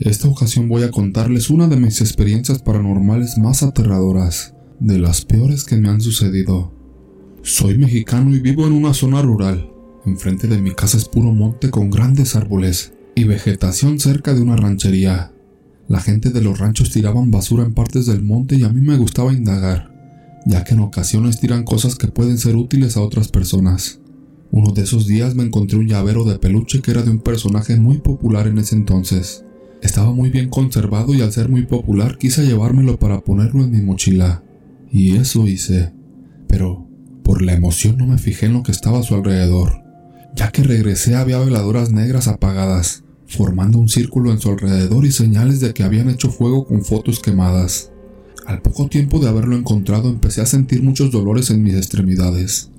Esta ocasión voy a contarles una de mis experiencias paranormales más aterradoras, de las peores que me han sucedido. Soy mexicano y vivo en una zona rural. Enfrente de mi casa es puro monte con grandes árboles y vegetación cerca de una ranchería. La gente de los ranchos tiraban basura en partes del monte y a mí me gustaba indagar, ya que en ocasiones tiran cosas que pueden ser útiles a otras personas. Uno de esos días me encontré un llavero de peluche que era de un personaje muy popular en ese entonces. Estaba muy bien conservado y al ser muy popular quise llevármelo para ponerlo en mi mochila. Y eso hice. Pero por la emoción no me fijé en lo que estaba a su alrededor. Ya que regresé había veladoras negras apagadas, formando un círculo en su alrededor y señales de que habían hecho fuego con fotos quemadas. Al poco tiempo de haberlo encontrado empecé a sentir muchos dolores en mis extremidades.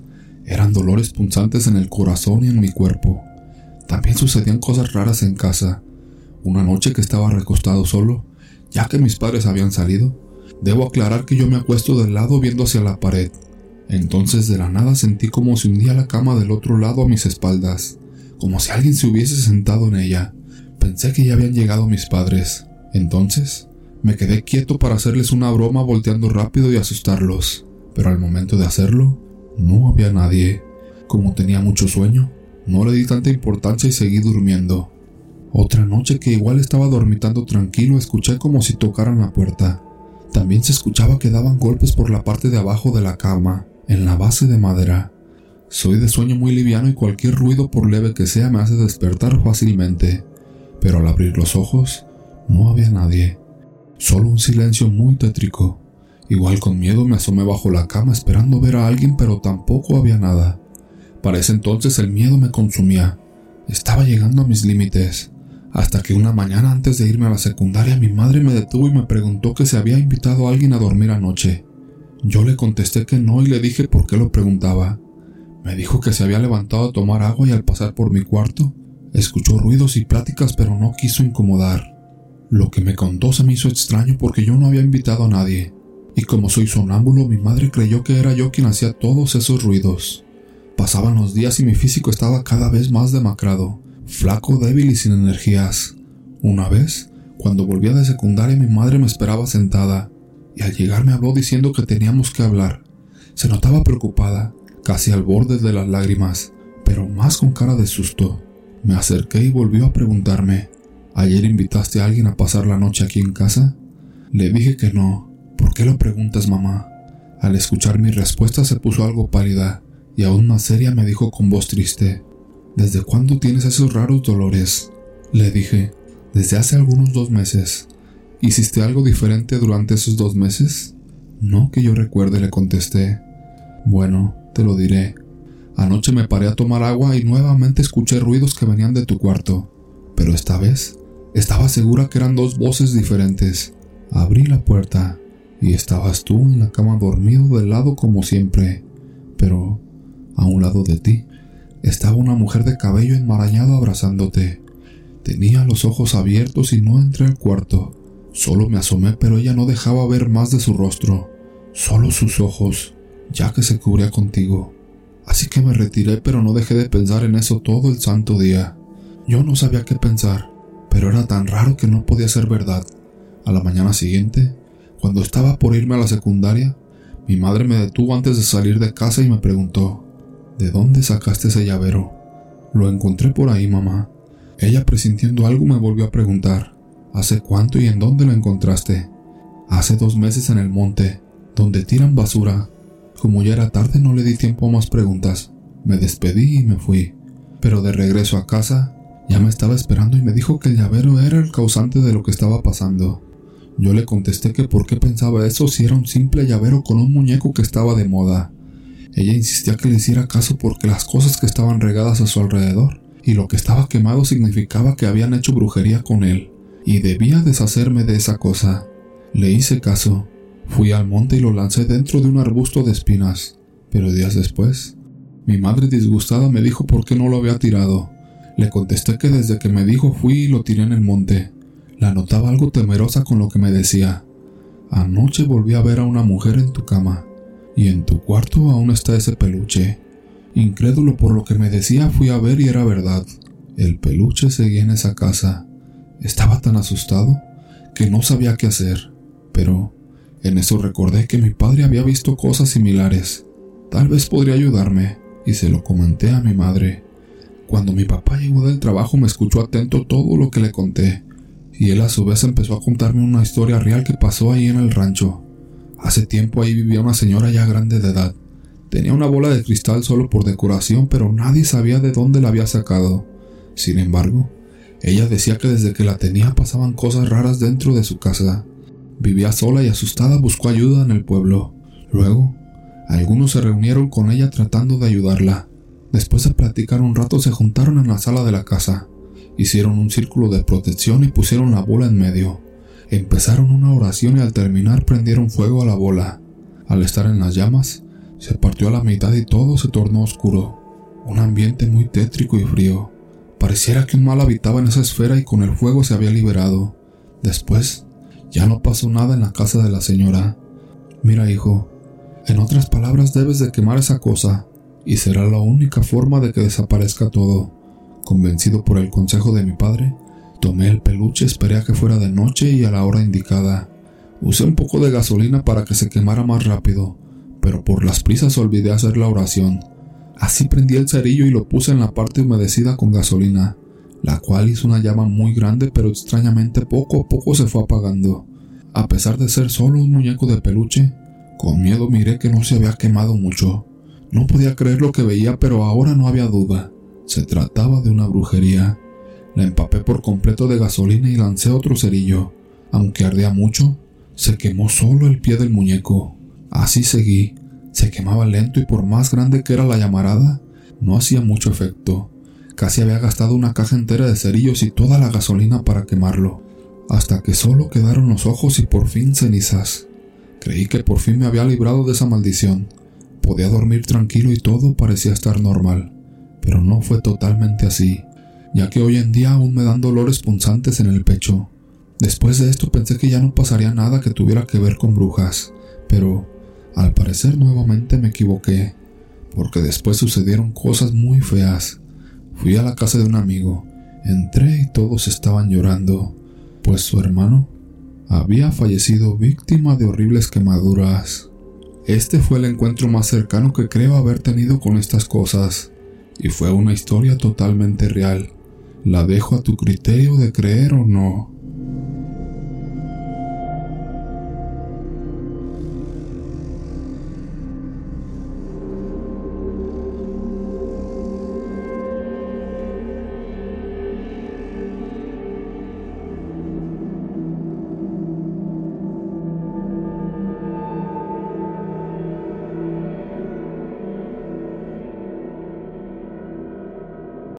Eran dolores punzantes en el corazón y en mi cuerpo. También sucedían cosas raras en casa, una noche que estaba recostado solo, ya que mis padres habían salido, debo aclarar que yo me acuesto del lado viendo hacia la pared. Entonces de la nada sentí como si hundía la cama del otro lado a mis espaldas, como si alguien se hubiese sentado en ella. Pensé que ya habían llegado mis padres. Entonces me quedé quieto para hacerles una broma volteando rápido y asustarlos, pero al momento de hacerlo, no había nadie. Como tenía mucho sueño, no le di tanta importancia y seguí durmiendo. Otra noche que igual estaba dormitando tranquilo escuché como si tocaran la puerta. También se escuchaba que daban golpes por la parte de abajo de la cama, en la base de madera. Soy de sueño muy liviano y cualquier ruido por leve que sea me hace despertar fácilmente. Pero al abrir los ojos, no había nadie. Solo un silencio muy tétrico. Igual con miedo me asomé bajo la cama esperando ver a alguien pero tampoco había nada. Para ese entonces el miedo me consumía. Estaba llegando a mis límites hasta que una mañana antes de irme a la secundaria mi madre me detuvo y me preguntó que se había invitado a alguien a dormir anoche. Yo le contesté que no y le dije por qué lo preguntaba. Me dijo que se había levantado a tomar agua y al pasar por mi cuarto, escuchó ruidos y pláticas pero no quiso incomodar. Lo que me contó se me hizo extraño porque yo no había invitado a nadie, y como soy sonámbulo mi madre creyó que era yo quien hacía todos esos ruidos. Pasaban los días y mi físico estaba cada vez más demacrado flaco, débil y sin energías. Una vez, cuando volvía de secundaria, mi madre me esperaba sentada, y al llegar me habló diciendo que teníamos que hablar. Se notaba preocupada, casi al borde de las lágrimas, pero más con cara de susto. Me acerqué y volvió a preguntarme, ¿ayer invitaste a alguien a pasar la noche aquí en casa? Le dije que no. ¿Por qué lo preguntas, mamá? Al escuchar mi respuesta se puso algo pálida, y aún más seria me dijo con voz triste, ¿Desde cuándo tienes esos raros dolores? Le dije, desde hace algunos dos meses. ¿Hiciste algo diferente durante esos dos meses? No que yo recuerde, le contesté. Bueno, te lo diré. Anoche me paré a tomar agua y nuevamente escuché ruidos que venían de tu cuarto, pero esta vez estaba segura que eran dos voces diferentes. Abrí la puerta y estabas tú en la cama dormido de lado como siempre, pero a un lado de ti estaba una mujer de cabello enmarañado abrazándote. Tenía los ojos abiertos y no entré al cuarto. Solo me asomé, pero ella no dejaba ver más de su rostro, solo sus ojos, ya que se cubría contigo. Así que me retiré, pero no dejé de pensar en eso todo el santo día. Yo no sabía qué pensar, pero era tan raro que no podía ser verdad. A la mañana siguiente, cuando estaba por irme a la secundaria, mi madre me detuvo antes de salir de casa y me preguntó, ¿De dónde sacaste ese llavero? Lo encontré por ahí, mamá. Ella, presintiendo algo, me volvió a preguntar, ¿hace cuánto y en dónde lo encontraste? Hace dos meses en el monte, donde tiran basura. Como ya era tarde no le di tiempo a más preguntas. Me despedí y me fui. Pero de regreso a casa, ya me estaba esperando y me dijo que el llavero era el causante de lo que estaba pasando. Yo le contesté que por qué pensaba eso si era un simple llavero con un muñeco que estaba de moda. Ella insistía que le hiciera caso porque las cosas que estaban regadas a su alrededor y lo que estaba quemado significaba que habían hecho brujería con él, y debía deshacerme de esa cosa. Le hice caso. Fui al monte y lo lancé dentro de un arbusto de espinas, pero días después, mi madre disgustada me dijo por qué no lo había tirado. Le contesté que desde que me dijo fui y lo tiré en el monte. La notaba algo temerosa con lo que me decía. Anoche volví a ver a una mujer en tu cama y en tu cuarto aún está ese peluche. Incrédulo por lo que me decía, fui a ver y era verdad. El peluche seguía en esa casa. Estaba tan asustado que no sabía qué hacer, pero en eso recordé que mi padre había visto cosas similares. Tal vez podría ayudarme, y se lo comenté a mi madre. Cuando mi papá llegó del trabajo me escuchó atento todo lo que le conté, y él a su vez empezó a contarme una historia real que pasó ahí en el rancho. Hace tiempo ahí vivía una señora ya grande de edad. Tenía una bola de cristal solo por decoración, pero nadie sabía de dónde la había sacado. Sin embargo, ella decía que desde que la tenía pasaban cosas raras dentro de su casa. Vivía sola y asustada buscó ayuda en el pueblo. Luego, algunos se reunieron con ella tratando de ayudarla. Después de platicar un rato se juntaron en la sala de la casa. Hicieron un círculo de protección y pusieron la bola en medio. Empezaron una oración y al terminar prendieron fuego a la bola. Al estar en las llamas, se partió a la mitad y todo se tornó oscuro. Un ambiente muy tétrico y frío. Pareciera que un mal habitaba en esa esfera y con el fuego se había liberado. Después, ya no pasó nada en la casa de la señora. Mira, hijo, en otras palabras debes de quemar esa cosa, y será la única forma de que desaparezca todo. Convencido por el consejo de mi padre, tomé el peluche, esperé a que fuera de noche y a la hora indicada. Usé un poco de gasolina para que se quemara más rápido, pero por las prisas olvidé hacer la oración. Así prendí el cerillo y lo puse en la parte humedecida con gasolina, la cual hizo una llama muy grande pero extrañamente poco a poco se fue apagando. A pesar de ser solo un muñeco de peluche, con miedo miré que no se había quemado mucho. No podía creer lo que veía, pero ahora no había duda. Se trataba de una brujería. La empapé por completo de gasolina y lancé otro cerillo. Aunque ardía mucho, se quemó solo el pie del muñeco. Así seguí, se quemaba lento y por más grande que era la llamarada, no hacía mucho efecto. Casi había gastado una caja entera de cerillos y toda la gasolina para quemarlo, hasta que solo quedaron los ojos y por fin cenizas. Creí que por fin me había librado de esa maldición. Podía dormir tranquilo y todo parecía estar normal, pero no fue totalmente así, ya que hoy en día aún me dan dolores punzantes en el pecho. Después de esto pensé que ya no pasaría nada que tuviera que ver con brujas, pero al parecer nuevamente me equivoqué, porque después sucedieron cosas muy feas. Fui a la casa de un amigo, entré y todos estaban llorando, pues su hermano había fallecido víctima de horribles quemaduras. Este fue el encuentro más cercano que creo haber tenido con estas cosas, y fue una historia totalmente real. La dejo a tu criterio de creer o no.